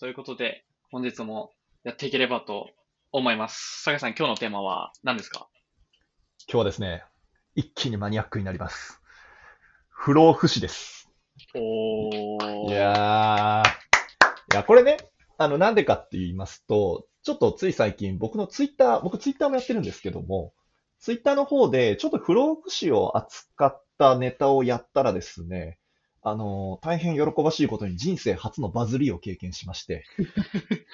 そういうことで、本日もやっていければと思います。酒井さん、今日のテーマは何ですか？今日はですね、一気にマニアックになります。不老不死です。おー。いやー、いや、これね、あの、なんでかって言いますと、ちょっとつい最近、僕のツイッター、僕ツイッターもやってるんですけども、ツイッターの方で、ちょっと不老不死を扱ったネタをやったらですね、あの、大変喜ばしいことに人生初のバズりを経験しまして、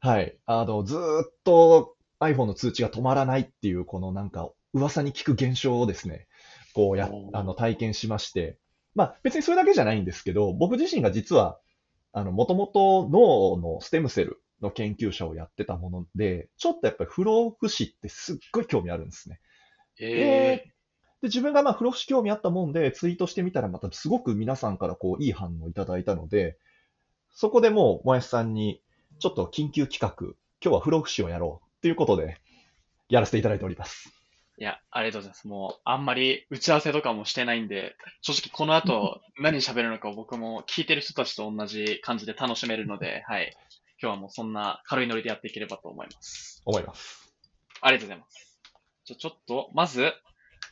はい、あの、ずーっと iPhone の通知が止まらないっていう、このなんか、噂に聞く現象をですね、こうやあの、体験しまして、まあ別にそれだけじゃないんですけど、僕自身が実は、あの、もともと脳のステムセルの研究者をやってたもので、ちょっとやっぱり不老不死ってすっごい興味あるんですね。えで、自分がまあ不老不死興味あったもんで、ツイートしてみたらまたすごく皆さんからこういい反応いただいたので、そこでもう、もやしさんに、ちょっと緊急企画、今日は不老不死をやろうっていうことで、やらせていただいております。ー、いや、ありがとうございます。もう、あんまり打ち合わせとかもしてないんで、正直この後 何喋るのか僕も聞いてる人たちと同じ感じで楽しめるので、はい。今日はもうそんな軽いノリでやっていければと思います。思います。ありがとうございます。じゃあちょっと、まず、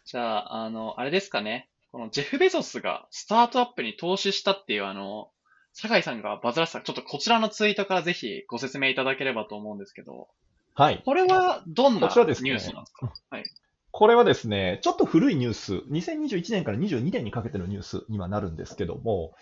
じゃあ、あの、あれですかね。このジェフ・ベゾスがスタートアップに投資したっていうあの、酒井さんがバズらせた、ちょっとこちらのツイートからぜひご説明いただければと思うんですけど、はい。これはどんなこちらですねニュースなんですか？はい。これはですね、ちょっと古いニュース、2021年から22年にかけてのニュースにはなるんですけども、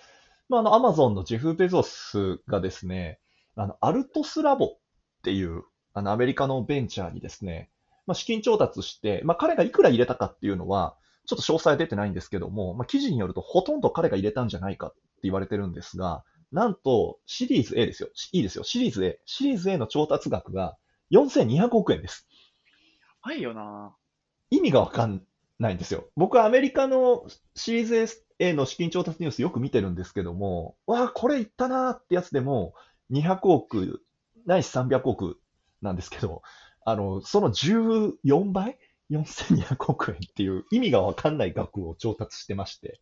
まあ、あの、アマゾンのジェフ・ベゾスがですね、あの、アルトスラボっていう、あの、アメリカのベンチャーにですね、まあ、資金調達して、まあ、彼がいくら入れたかっていうのは、ちょっと詳細は出てないんですけども、まあ、記事によるとほとんど彼が入れたんじゃないかって言われてるんですが、なんと、シリーズ A ですよ。いいですよ。シリーズ A。シリーズ A の調達額が4200億円です。やばいよな意味がわかんないんですよ。僕はアメリカのシリーズ A の資金調達ニュースよく見てるんですけども、わあ、これいったなーってやつでも、200億、ないし300億なんですけど、あの、その14倍 ?4200 億円っていう意味がわかんない額を調達してまして、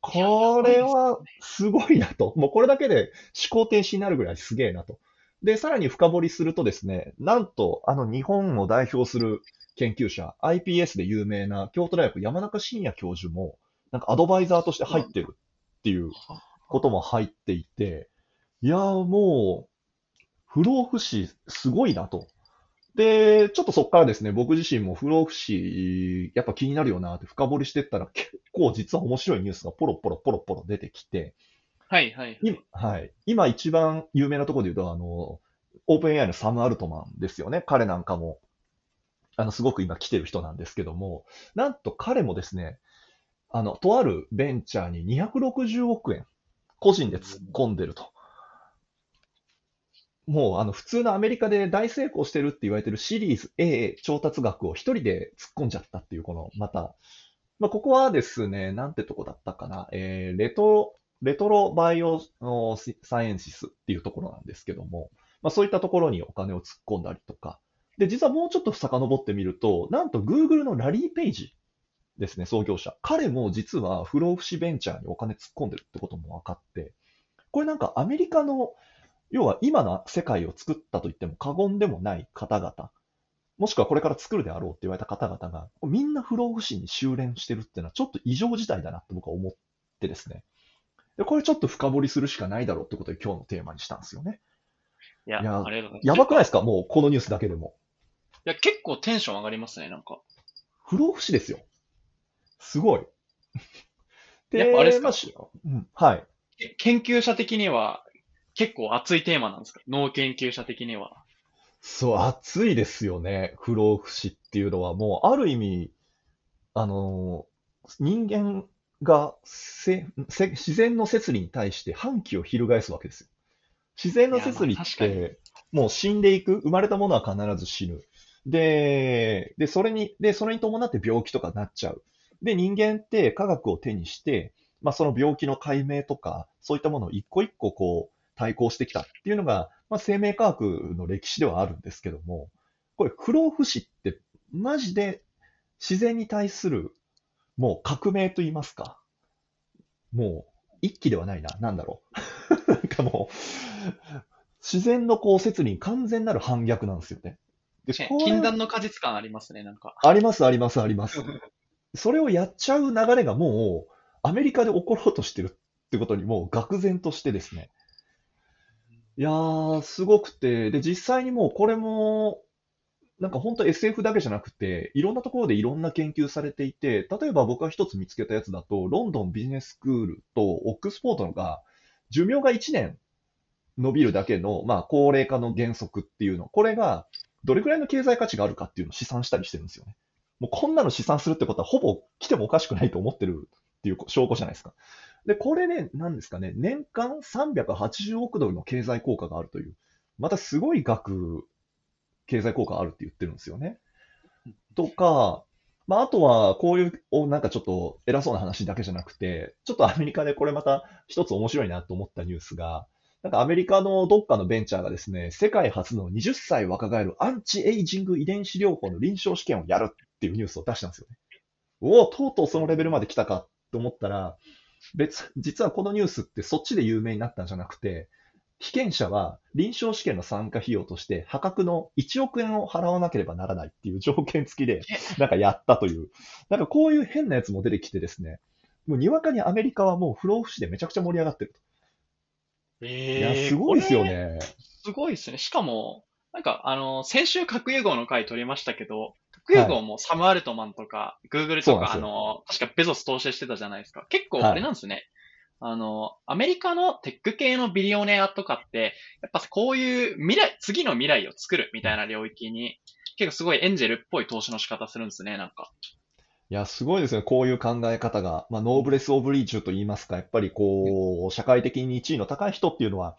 これはすごいなと。もうこれだけで思考停止になるぐらいすげえなと。で、さらに深掘りするとですね、なんと、あの日本を代表する研究者、iPS で有名な京都大学山中伸也教授も、なんかアドバイザーとして入ってるっていうことも入っていて、いやーもう、不老不死すごいなと。で、ちょっとそこからですね、僕自身も不老不死、やっぱ気になるよなって深掘りしてったら、結構実は面白いニュースがポロポロポロポロ出てきて、はいはい。今、はい。今一番有名なところで言うと、あの、オープン AI のサム・アルトマンですよね。彼なんかも、あの、すごく今来てる人なんですけども、なんと彼もですね、あの、とあるベンチャーに260億円、個人で突っ込んでると。もう、あの、普通のアメリカで大成功してるって言われてるシリーズ A 調達額を一人で突っ込んじゃったっていう、この、また、まあ、ここはですね、なんてとこだったかな、えー、レトロ、レトロバイオサイエンシスっていうところなんですけども、まあ、そういったところにお金を突っ込んだりとか、で、実はもうちょっと遡ってみると、なんと Google のラリー・ペイジですね、創業者。彼も実は不老不死ベンチャーにお金突っ込んでるってことも分かって、これなんかアメリカの、要は今の世界を作ったと言っても過言でもない方々、もしくはこれから作るであろうって言われた方々が、みんな不老不死に修練してるっていうのはちょっと異常事態だなって僕は思ってですね。で、これちょっと深掘りするしかないだろうってことで今日のテーマにしたんですよね。いや、いや。やばくないですか？もうこのニュースだけでも。いや、結構テンション上がりますね、なんか。不老不死ですよ。すごい。やっぱあれですか？ましうん、はい。け研究者的には結構熱いテーマなんですか？脳研究者的には。そう、暑いですよね。不老不死っていうのは、もう、ある意味、あのー人間がせせ自然の摂理に対して反旗を翻すわけですよ。自然の摂理って、もう死んでいく、生まれたものは必ず死ぬ。で、で、それに、で、それに伴って病気とかなっちゃう。で、人間って科学を手にして、まあ、その病気の解明とか、そういったものを一個一個こう、対抗してきたっていうのが、まあ、生命科学の歴史ではあるんですけども、これ、不老不死って、マジで自然に対する、もう革命と言いますか、もう、一気ではないな、なんだろう。なんかかもう、自然のこう説に完全なる反逆なんですよね。で禁断の果実感ありますね、なんか。あります、あります、あります。それをやっちゃう流れがもう、アメリカで起ころうとしてるってことにもう愕然としてですね。いやー、すごくて、で、実際にもうこれも、なんか本当 SF だけじゃなくて、いろんなところでいろんな研究されていて、例えば僕が一つ見つけたやつだと、ロンドンビジネススクールとオックスフォードが、寿命が1年伸びるだけの、まあ、高齢化の原則っていうの、これがどれくらいの経済価値があるかっていうのを試算したりしてるんですよね。もうこんなの試算するってことは、ほぼ来てもおかしくないと思ってるっていう証拠じゃないですか。で、これね、なんですかね、年間380億ドルの経済効果があるという、またすごい額、経済効果あるって言ってるんですよね。とか、まあ、あとは、こういう、なんかちょっと偉そうな話だけじゃなくて、ちょっとアメリカでこれまた一つ面白いなと思ったニュースが、なんかアメリカのどっかのベンチャーがですね、世界初の20歳若返るアンチエイジング遺伝子療法の臨床試験をやるっていうニュースを出したんですよね。おお、とうとうそのレベルまで来たかと思ったら、別、実はこのニュースってそっちで有名になったんじゃなくて、被験者は臨床試験の参加費用として破格の1億円を払わなければならないっていう条件付きで、なんかやったという。なんかこういう変なやつも出てきてですね、もうにわかにアメリカはもう不老不死でめちゃくちゃ盛り上がってると。えいや、すごいですよ。ね。すごいですね。しかも、なんか、あの、先週核融合の回取りましたけど、核融合もサム・アルトマンとか、グーグルとか、あの、確かベゾス投資してたじゃないですか。結構はいあれなんですね。あの、アメリカのテック系のビリオネアとかって、やっぱこういう未来、次の未来を作るみたいな領域に、結構すごいエンジェルっぽい投資の仕方するんですね、なんか。いや、すごいですね。こういう考え方が。まあ、ノーブレス・オブリージュと言いますか、やっぱりこう、社会的に地位の高い人っていうのは、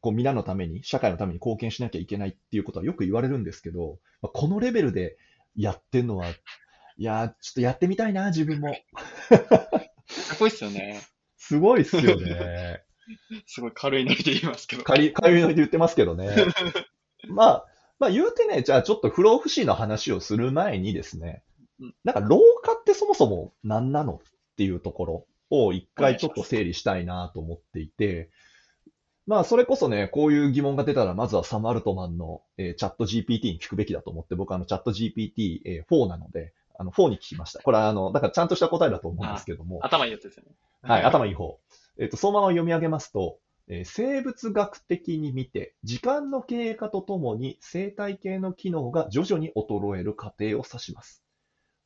こう、皆のために、社会のために貢献しなきゃいけないっていうことはよく言われるんですけど、まあ、このレベルでやってんのは、いや、ちょっとやってみたいな、自分も。かっこいいっすよね。すごいっすよね。すごい軽いノリで言いますけど。軽、軽いノリで言ってますけどね。まあ、まあ言うてね、じゃあちょっと不老不死の話をする前にですねうん、なんか老化ってそもそも何なのっていうところを一回ちょっと整理したいなと思っていて、まあそれこそね、こういう疑問が出たらまずはサム・アルトマンの、えーチャット GPT に聞くべきだと思って、僕はあのチャット GPT4、えー4なので、あの4に聞きました。これはあの、だからちゃんとした答えだと思うんですけども。頭いいやつですよね。はい、頭いい方。えっと、そのまま読み上げますと、えー生物学的に見て、時間の経過とともに生態系の機能が徐々に衰える過程を指します。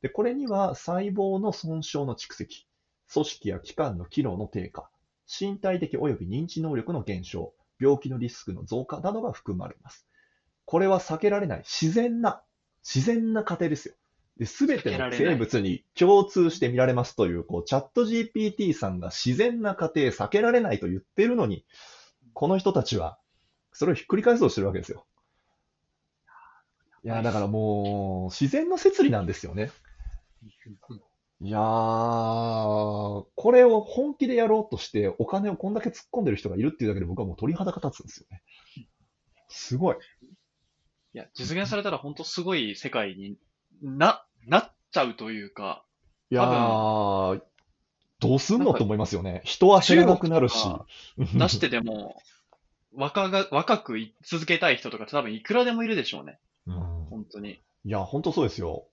で、これには細胞の損傷の蓄積、組織や器官の機能の低下、身体的及び認知能力の減少、病気のリスクの増加などが含まれます。これは避けられない自然な、自然な過程ですよ。で、すべての生物に共通して見られますという、こう、チャット GPT さんが自然な過程避けられないと言ってるのに、この人たちは、それをひっくり返そうとしてるわけですよ。いや、だからもう、自然の摂理なんですよね。いやー、これを本気でやろうとして、お金をこんだけ突っ込んでる人がいるっていうだけで僕はもう鳥肌が立つんですよね。すごい。いや、実現されたら本当すごい世界にな、なっちゃうというか、いやー、どうすんのと思いますよね。人は知らなくなるし。出してでも、若が、若くい続けたい人とか多分いくらでもいるでしょうね。うん本当に。いや、本当そうですよ。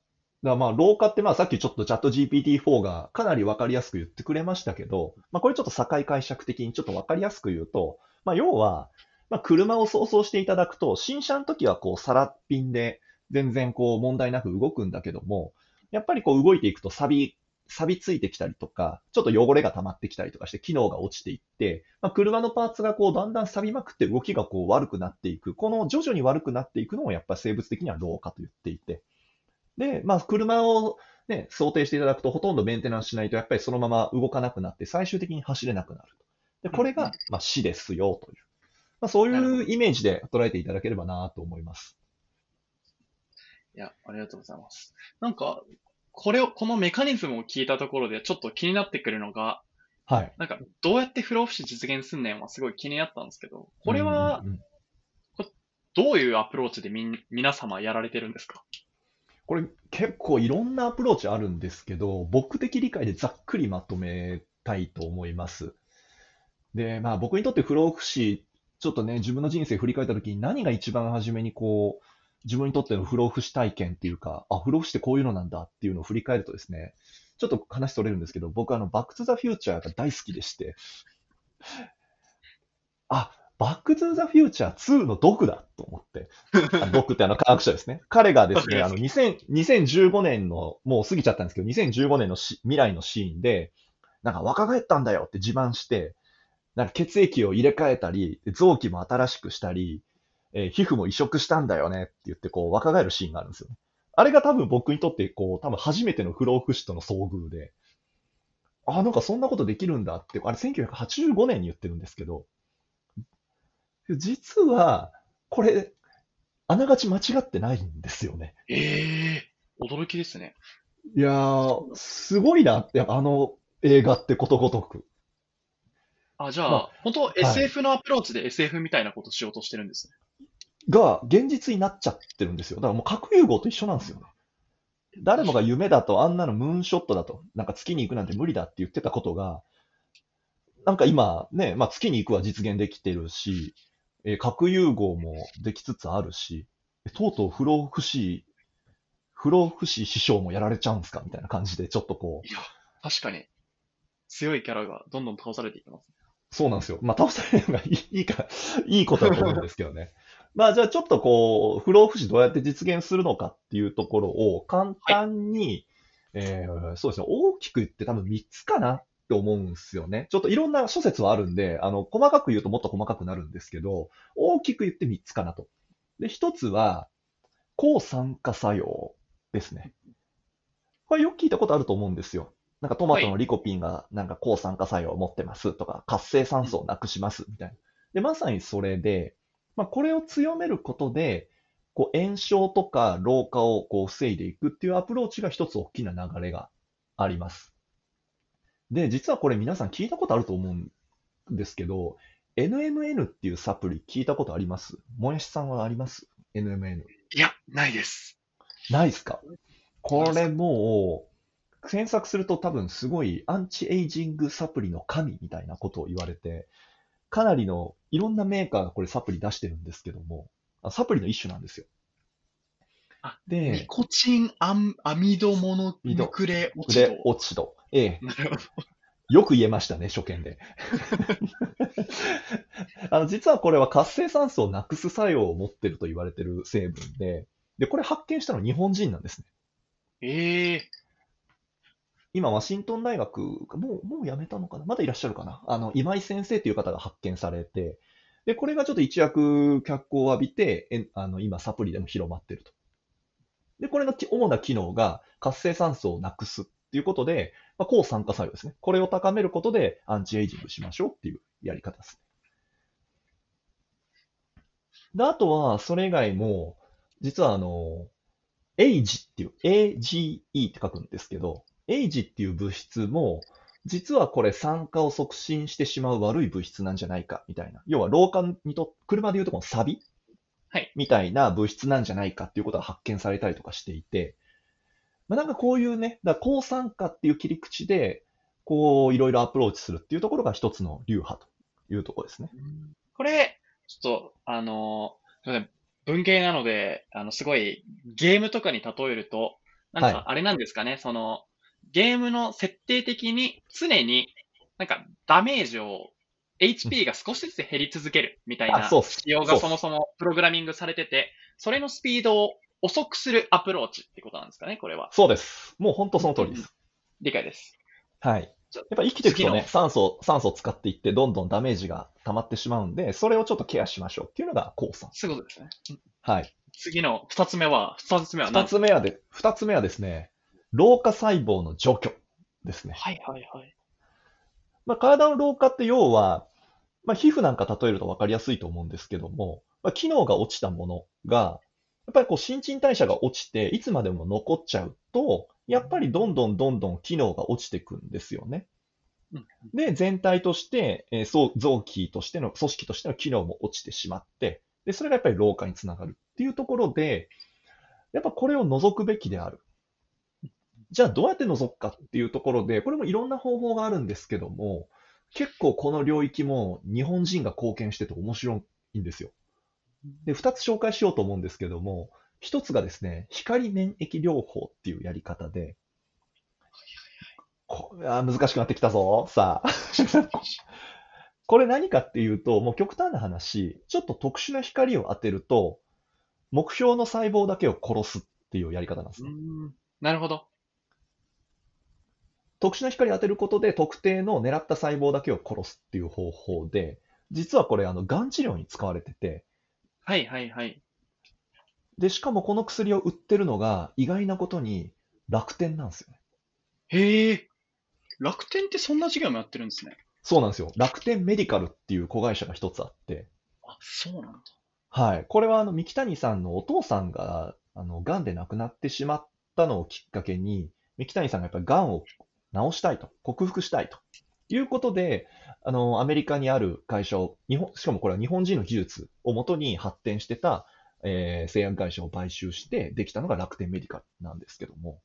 だまあ、老化ってまあさっきちょっとチャット GPT-4 がかなりわかりやすく言ってくれましたけど、まあこれちょっと境解釈的にちょっとわかりやすく言うと、まあ要は、まあ車を想像していただくと、新車の時はこう、さらっぴんで全然こう問題なく動くんだけども、やっぱりこう動いていくと錆び、錆びついてきたりとか、ちょっと汚れが溜まってきたりとかして機能が落ちていって、まあ、車のパーツがこうだんだん錆びまくって動きがこう悪くなっていく。この徐々に悪くなっていくのをやっぱり生物的には老化と言っていて。で、まあ車をね、想定していただくとほとんどメンテナンスしないとやっぱりそのまま動かなくなって最終的に走れなくなると。で、これがまあ死ですよという。まあそういうイメージで捉えていただければなと思います。いや、ありがとうございます。なんか、これを、このメカニズムを聞いたところでちょっと気になってくるのが、はい。なんか、どうやって不老不死実現すんねんはすごい気になったんですけど、これはうんうんうんどういうアプローチでみん、皆様やられてるんですか？これ結構いろんなアプローチあるんですけど、僕的理解でざっくりまとめたいと思います。で、まあ僕にとって不老不死、ちょっとね、自分の人生振り返った時に何が一番初めにこう、自分にとっての不老不死体験っていうか、あ、不老不死ってこういうのなんだっていうのを振り返るとですね、ちょっと話逸れるんですけど、僕あの、バックトゥザフューチャーが大好きでして、あ、バックトゥザフューチャー2のドクだと思って、あドクってあの科学者ですね。彼がですね、あの2000 2015年の、もう過ぎちゃったんですけど、2015年のし未来のシーンで、なんか若返ったんだよって自慢して、なんか血液を入れ替えたり、臓器も新しくしたり、えー皮膚も移植したんだよねって言って、こう、若返るシーンがあるんですよね。あれが多分僕にとって、こう、多分初めての不老不死との遭遇で、あ、なんかそんなことできるんだって、あれ1985年に言ってるんですけど、実は、これ、あながち間違ってないんですよね。ええ驚きですね。いやー、すごいなって、あの映画ってことごとく。あ、じゃあ、まあ本当 SF のアプローチで SF みたいなことしようとしてるんですね。が、現実になっちゃってるんですよ。だからもう核融合と一緒なんですよね。誰もが夢だと、あんなのムーンショットだと、なんか月に行くなんて無理だって言ってたことが、なんか今ね、まあ月に行くは実現できてるし、えー核融合もできつつあるし、えとうとう不老不死、不老不死師匠もやられちゃうんですかみたいな感じで、ちょっとこう、いや、確かに。強いキャラがどんどん倒されていきます。そうなんですよ。まあ、倒されるのがいいいいか、いいことだと思うんですけどね。まあ、じゃあちょっとこう、不老不死どうやって実現するのかっていうところを簡単に、えーそうですね、大きく言って多分3つかなって思うんですよね。ちょっといろんな諸説はあるんで、あの、細かく言うともっと細かくなるんですけど、大きく言って3つかなと。で、1つは、抗酸化作用ですね。これよく聞いたことあると思うんですよ。なんかトマトのリコピンがなんか抗酸化作用を持ってますとか、活性酸素をなくしますみたいな。で、まさにそれで、まあ、これを強めることで、こう炎症とか老化をこう防いでいくっていうアプローチが一つ大きな流れがあります。で、実はこれ皆さん聞いたことあると思うんですけど、NMN っていうサプリ聞いたことあります？もやしさんはあります ?NMN。いや、ないです。ないですか？これもう、検索すると多分すごいアンチエイジングサプリの神みたいなことを言われて、かなりのいろんなメーカーがこれサプリ出してるんですけども、あサプリの一種なんですよ。あニで、コチンアンアミドモノクレオチでド。ええ。よく言えましたね、初見で。あの、実はこれは活性酸素をなくす作用を持ってると言われてる成分で、で、これ発見したのは日本人なんですね。ええ今、ワシントン大学、もう、もう辞めたのかな？まだいらっしゃるかな？あの、今井先生という方が発見されて、で、これがちょっと一躍脚光を浴びて、えあの、今、サプリでも広まってると。で、これのき主な機能が活性酸素をなくすっていうことで、まあ、抗酸化作用ですね。これを高めることでアンチエイジングしましょうっていうやり方ですね。で、あとは、それ以外も、実はあの、エイジっていう、AGE って書くんですけど、エイジっていう物質も、実はこれ酸化を促進してしまう悪い物質なんじゃないかみたいな。要は老化にと、車でいうとこのサビはいみたいな物質なんじゃないかっていうことが発見されたりとかしていて、まあ、なんかこういうね、だから抗酸化っていう切り口で、こういろいろアプローチするっていうところが一つの流派というところですね。これ、ちょっと、あの、すいません。文系なので、あの、すごい、ゲームとかに例えると、なんはいか、あれなんですかね、その、ゲームの設定的に常に、なんか、ダメージを、HP が少しずつ減り続けるみたいなあそうっす。仕様がそもそもプログラミングされてて、それのスピードを遅くするアプローチってことなんですかね、これは。そうです。もう本当その通りです。理解です。はい。やっぱ生きていくとね、酸素、酸素を使っていって、どんどんダメージが溜まってしまうんで、それをちょっとケアしましょうっていうのが抗酸。そういうことですね。はい。次の二つ目は、二つ目は二何つ目はで、二つ目はですね、老化細胞の除去ですね。はいはいはい。まあ、体の老化って要は、まあ、皮膚なんか例えると分かりやすいと思うんですけども、まあ、機能が落ちたものが、やっぱりこう新陳代謝が落ちて、いつまでも残っちゃうと、やっぱりどんどんどんどん機能が落ちていくんですよね。うんで、全体として、えー臓器としての、組織としての機能も落ちてしまって、で、それがやっぱり老化につながるっていうところで、やっぱこれを除くべきである。じゃあどうやって除くかっていうところで、これもいろんな方法があるんですけども、結構この領域も日本人が貢献してて面白いんですよ。で、二つ紹介しようと思うんですけども、一つがですね、光免疫療法っていうやり方で、こあ難しくなってきたぞ。さあ。これ何かっていうと、もう極端な話、ちょっと特殊な光を当てると、目標の細胞だけを殺すっていうやり方なんですね。なるほど。特殊な光を当てることで特定の狙った細胞だけを殺すっていう方法で、実はこれ、あの、がん治療に使われてて、はいはいはい。で、しかもこの薬を売ってるのが意外なことに楽天なんですよね。へえ。楽天ってそんな事業もやってるんですね。そうなんですよ。楽天メディカルっていう子会社が一つあって、あ、そうなんだ。はい。これはあの、三木谷さんのお父さんが、あの、癌で亡くなってしまったのをきっかけに、三木谷さんがやっぱり癌を治したいと、克服したいということで、あの、アメリカにある会社を、日本、しかもこれは日本人の技術をもとに発展してた、えー製薬会社を買収してできたのが楽天メディカルなんですけども、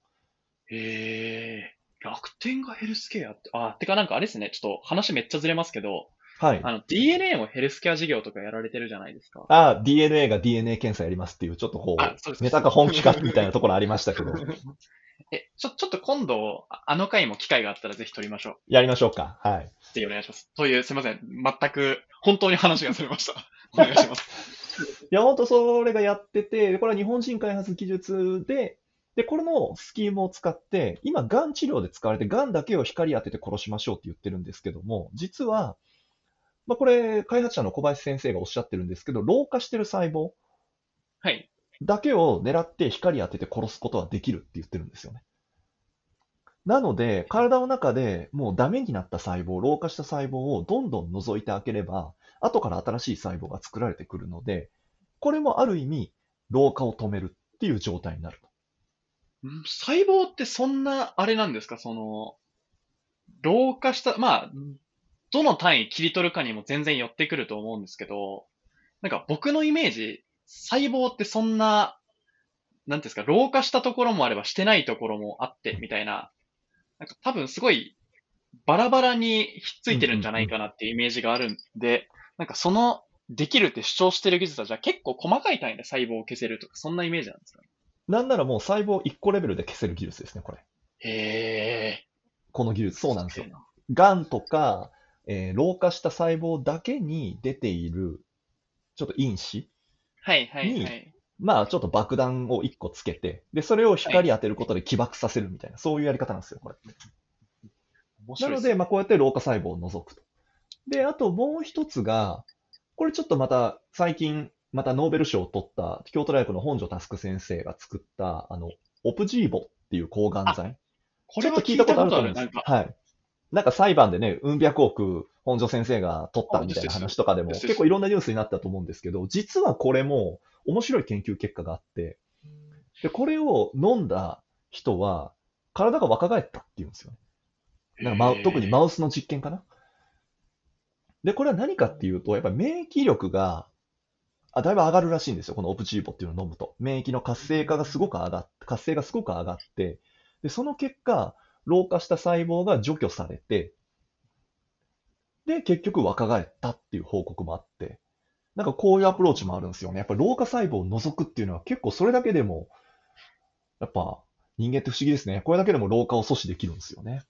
へえ。楽天がヘルスケアって、あ、てかなんかあれですね、ちょっと話めっちゃずれますけど、はい。あの、DNA もヘルスケア事業とかやられてるじゃないですか。あ、DNA が DNA 検査やりますっていう、ちょっとこあそうですう、ネタか本気かみたいなところありましたけど、え、ちょ、ちょっと今度、ああの回も機会があったらぜひ撮りましょう。やりましょうか。はい。ぜひお願いします。という、すいません。全く、本当に話がずれました。お願いします。いや、本当それがやってて、でこれは日本人開発技術で、で、これのスキームを使って、今、がん治療で使われて、がんだけを光当てて殺しましょうって言ってるんですけども、実は、まあ、これ、開発者の小林先生がおっしゃってるんですけど、老化してる細胞はい。だけを狙って光当てて殺すことはできるって言ってるんですよね。なので、体の中でもうダメになった細胞、老化した細胞をどんどん除いてあげれば、後から新しい細胞が作られてくるので、これもある意味、老化を止めるっていう状態になると。細胞ってそんな、あれなんですか？その、老化した、まあ、どの単位切り取るかにも全然寄ってくると思うんですけど、なんか僕のイメージ、細胞ってそんな、なんていうんですか、老化したところもあればしてないところもあって、みたいな、なんか多分すごいバラバラにひっついてるんじゃないかなっていうイメージがあるんで、なんかその、できるって主張してる技術はじゃあ結構細かい単位で細胞を消せるとか、そんなイメージなんですかね。なんならもう細胞1個レベルで消せる技術ですね、これ。へこの技術。そうなんですよがんとか、えー老化した細胞だけに出ている、ちょっと因子はいはいはい。まあ、ちょっと爆弾を1個つけて、で、それを光当てることで起爆させるみたいな、そういうやり方なんですよ、これ。面白いすなので、まあ、こうやって老化細胞を除くと。で、あともう一つが、これちょっとまた最近、またノーベル賞を取った京都大学の本庄佑先生が作った、あの、オプジーボっていう抗がん剤。こちょっと聞いたことあると思うんですか、はい。なんか裁判でね、うん百億本庄先生が取ったみたいな話とかでも結構いろんなニュースになったと思うんですけど、実はこれも面白い研究結果があって、で、これを飲んだ人は体が若返ったっていうんですよね。なんかマウ特にマウスの実験かな。で、これは何かっていうと、やっぱり免疫力が、あ、だいぶ上がるらしいんですよ。このオプチーボっていうのを飲むと。免疫の活性化がすごく上がっ活性がすごく上がって、で、その結果、老化した細胞が除去されて、で、結局若返ったっていう報告もあって、なんかこういうアプローチもあるんですよね。やっぱ老化細胞を除くっていうのは結構それだけでも、やっぱ人間って不思議ですね。これだけでも老化を阻止できるんですよね。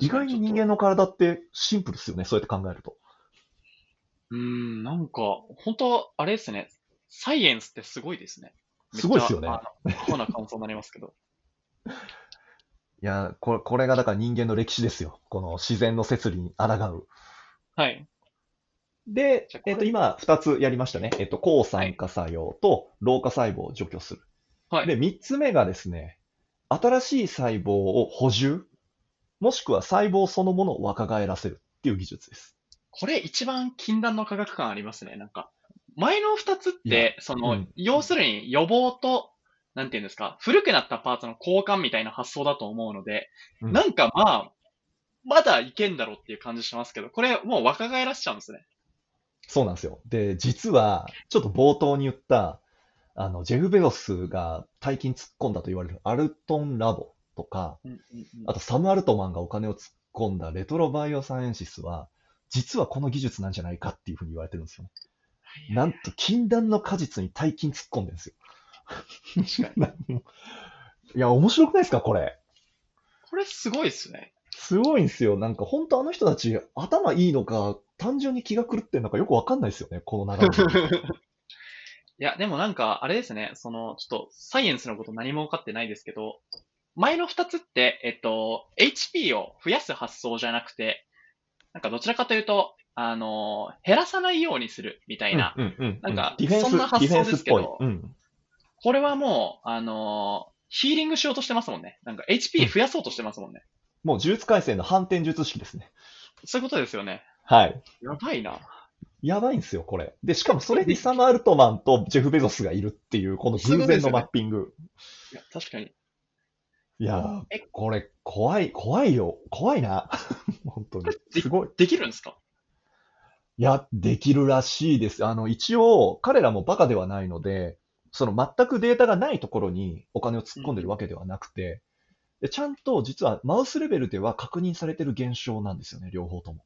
意外に人間の体ってシンプルですよね。そうやって考えると。うーん、なんか、本当あれですね。サイエンスってすごいですね。すごいですよねな感想になりますけど。いや、これ、これがだから人間の歴史ですよ。この自然の摂理に抗う。はい。でじゃあ、これえっと、今、二つやりましたね。えっと、抗酸化作用と老化細胞を除去する。はい。で、三つ目がですね、新しい細胞を補充、もしくは細胞そのものを若返らせるっていう技術です。これ一番禁断の科学感ありますね。なんか、前の二つって、その、うん要するに予防と、なんていうんですか、古くなったパーツの交換みたいな発想だと思うので、うんなんかまあ、まだいけんだろうっていう感じしますけど、これもう若返らせちゃうんですね。そうなんですよ。で、実は、ちょっと冒頭に言った、あの、ジェフ・ベゾスが大金突っ込んだと言われるアルトンラボとか、うんうんうんあとサム・アルトマンがお金をつ込んだレトロバイオサイエンシスは、実はこの技術なんじゃないかっていうふうに言われてるんですよね。なんと、禁断の果実に大金突っ込んでるんですよ。確かに。いや、面白くないですか、これ？これすごいっすね。すごいんですよ。なんか、本当あの人たち、頭いいのか、単純に気が狂ってんのかよくわかんないですよね、この流れ。いや、でもなんか、あれですね、その、ちょっと、サイエンスのこと何も分かってないですけど、前の二つって、えっと、HP を増やす発想じゃなくて、なんかどちらかというと、あの、減らさないようにするみたいな。なんかそんな発想ですけど。うん。これはもう、あの、ヒーリングしようとしてますもんね。なんか HP 増やそうとしてますもんね。もう、呪術改正の反転術式ですね。そういうことですよね。はい。やばいな。やばいんですよ、これ。で、しかもそれにサム・アルトマンとジェフ・ベゾスがいるっていう、この偶然のマッピング。いや、確かに。いやーえ、これ、怖い、怖いよ。怖いな。本当に。すごい。できるんですか？いや、できるらしいです。あの、一応、彼らもバカではないので、その全くデータがないところにお金を突っ込んでるわけではなくて、でちゃんと実はマウスレベルでは確認されてる現象なんですよね、両方とも。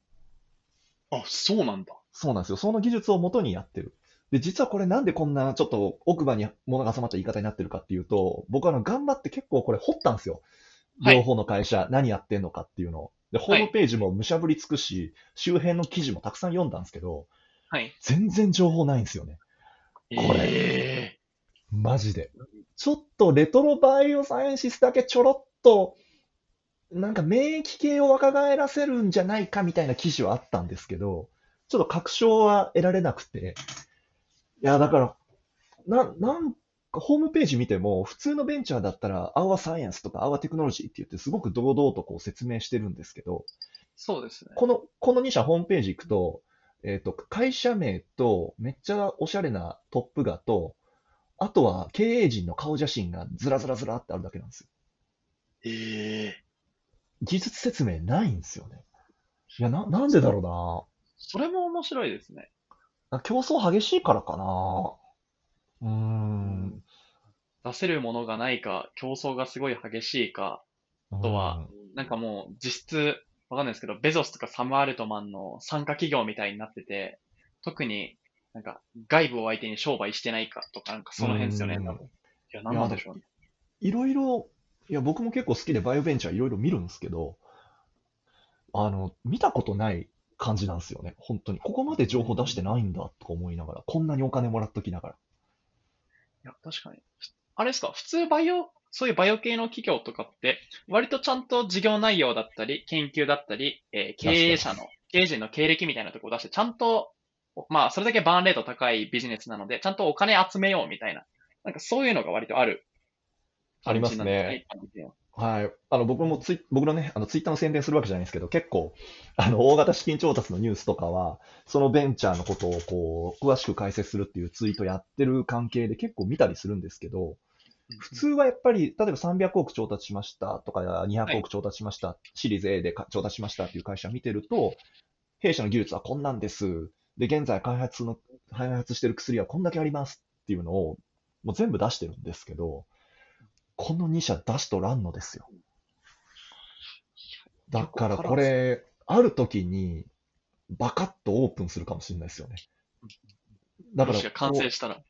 あ、そうなんだ。そうなんですよ。その技術をもとにやってる。で、実はこれなんでこんなちょっと奥歯に物が挟まった言い方になってるかっていうと、僕はあの頑張って結構これ掘ったんですよ。はい両方の会社、何やってんのかっていうのを。で、ホームページもむしゃぶり尽くし、周辺の記事もたくさん読んだんですけど、はい。全然情報ないんですよね。これえマジで。ちょっとレトロバイオサイエンシスだけちょろっと、なんか免疫系を若返らせるんじゃないかみたいな記事はあったんですけど、ちょっと確証は得られなくて。いや、だから、な、なんかホームページ見ても、普通のベンチャーだったら、Our Science とか Our Technology って言ってすごく堂々とこう説明してるんですけど、そうですね。この、この2社ホームページ行くと、えっ、と、会社名と、めっちゃおしゃれなトップ画と、あとは経営陣の顔写真がずらずらずらってあるだけなんですよ。ええ技術説明ないんですよね。いや、な、なんでだろそれも面白いですね。うな。競争激しいからかな。うーん。出せるものがないか、競争がすごい激しいか、とはなんかもう実質、わかんないですけど、ベゾスとかサム・アルトマンの参加企業みたいになってて、特になんか外部を相手に商売してないかとか、なんかその辺ですよね、うん多分。いや、なんなんでしょうね。いろいろ、いや、僕も結構好きでバイオベンチャーいろいろ見るんですけど、あの、見たことない感じなんですよね。本当に。ここまで情報出してないんだとか思いながら、こんなにお金もらっときながら。いや、確かに。あれですか、普通バイオ、そういうバイオ系の企業とかって、割とちゃんと事業内容だったり、研究だったり、えー経営者の、経営陣の経歴みたいなところを出して、ちゃんと、まあ、それだけバーンレート高いビジネスなので、ちゃんとお金集めようみたいな、なんかそういうのが割とある。ありますね。はい。あの、僕もツイ、僕のね、あの、ツイッターの宣伝するわけじゃないんですけど、結構、あの、大型資金調達のニュースとかは、そのベンチャーのことを、こう、詳しく解説するっていうツイートやってる関係で結構見たりするんですけど、普通はやっぱり、例えば300億調達しましたとか、200億調達しました、シリーズ A でか調達しましたっていう会社見てると、弊社の技術はこんなんです。で、現在開発の、開発してる薬はこんだけありますっていうのを、もう全部出してるんですけど、この2社出しとらんのですよ。だからこれ、ある時に、バカッとオープンするかもしれないですよね。だから完成したら。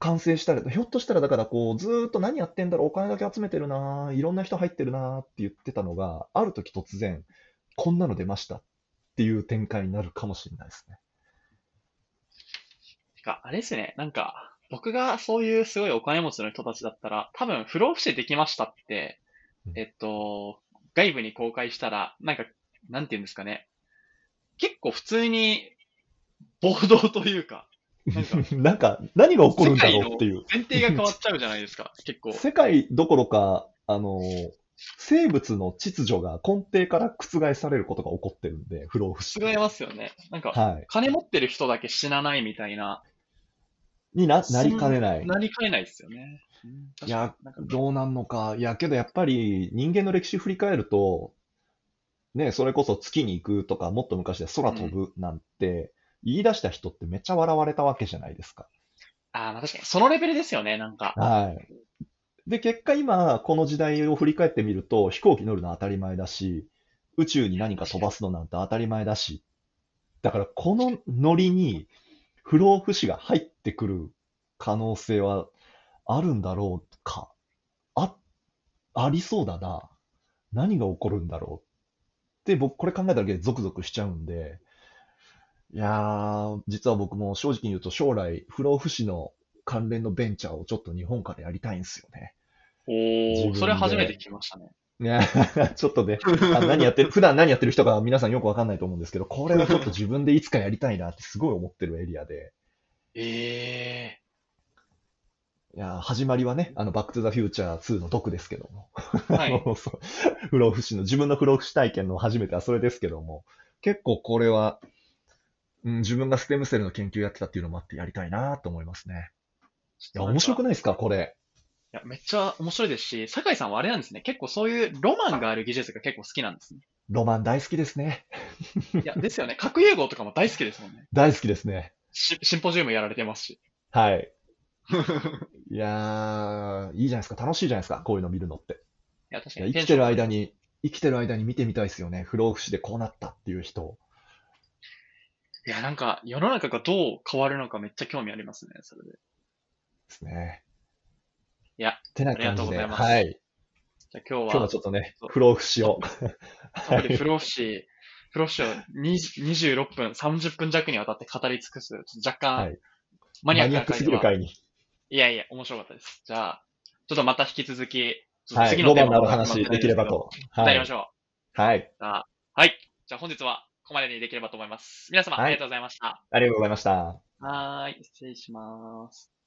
完成したら、ひょっとしたらだからこう、ずーっと何やってんだろう、お金だけ集めてるな、いろんな人入ってるなって言ってたのが、ある時突然、こんなの出ましたっていう展開になるかもしれないですね。てか、あれですね、なんか、僕がそういうすごいお金持ちの人たちだったら、多分不老不死できましたってう、んえっと、外部に公開したら、なんか、なんて言うんですかね。結構普通に、暴動というか、なんか、なんか、何が起こるんだろうっていう。前提が変わっちゃうじゃないですか、結構。世界どころか、あの、生物の秩序が根底から覆されることが起こってるんで、不老不死。違いますよね。なんか、はい。金持ってる人だけ死なないみたいな、にな、なりかねない。なりかねないですよね。うんいや、どうなんのか。いや、けどやっぱり人間の歴史振り返ると、ね、それこそ月に行くとか、もっと昔で空飛ぶなんて、言い出した人ってめっちゃ笑われたわけじゃないですか。ああ確かに、そのレベルですよね、なんか。はい。で、結果今、この時代を振り返ってみると、飛行機乗るのは当たり前だし、宇宙に何か飛ばすのなんて当たり前だし、だからこのノリに不老不死が入ってくる可能性はあるんだろうか？あ、ありそうだな。何が起こるんだろう？って僕これ考えただけでゾクゾクしちゃうんで、いやー、実は僕も正直に言うと将来不老不死の関連のベンチャーをちょっと日本からやりたいんですよね。おー、自分でそれ初めて聞きましたね。ね、ちょっとね、あ何やってる、普段何やってる人か皆さんよくわかんないと思うんですけど、これはちょっと自分でいつかやりたいなってすごい思ってるエリアで、えいやー始まりはね、あの、バックトゥザフューチャー2の毒ですけども、ー、はい。あのそう不老不死の、自分の不老不死体験の初めてはそれですけども、結構これは、うん、自分がステムセルの研究やってたっていうのもあってやりたいなと思いますね。いや、面白くないないですか、これ。いや、めっちゃ面白いですし、酒井さんはあれなんですね。結構そういうロマンがある技術が結構好きなんですね。ロマン大好きですね。いや、ですよね。核融合とかも大好きですもんね。大好きですね。しシンポジウムやられてますし。はい。いやー、いいじゃないですか。楽しいじゃないですか。こういうの見るのって。いや、確かに。生きてる間。に、生きてる間に見てみたいですよね。不老不死でこうなったっていう人。いや、なんか、世の中がどう変わるのかめっちゃ興味ありますね、それで。ですね。いや、てな感じで、ありがとうございますはい。じゃあ今日は、今日はちょっとね不老不死を。不老不死、不老不死を20 26分、30分弱にわたって語り尽くす、ちょっと若干はい、マニアックすぎる回に。いやいや、面白かったです。じゃあ、ちょっとまた引き続き。次のテーマの話できればと。はいやりまし。ょう。はい。はい。じゃあ本日はここまでにできればと思います。皆様、はいありがとうございました。ありがとうございました。はーい。失礼します。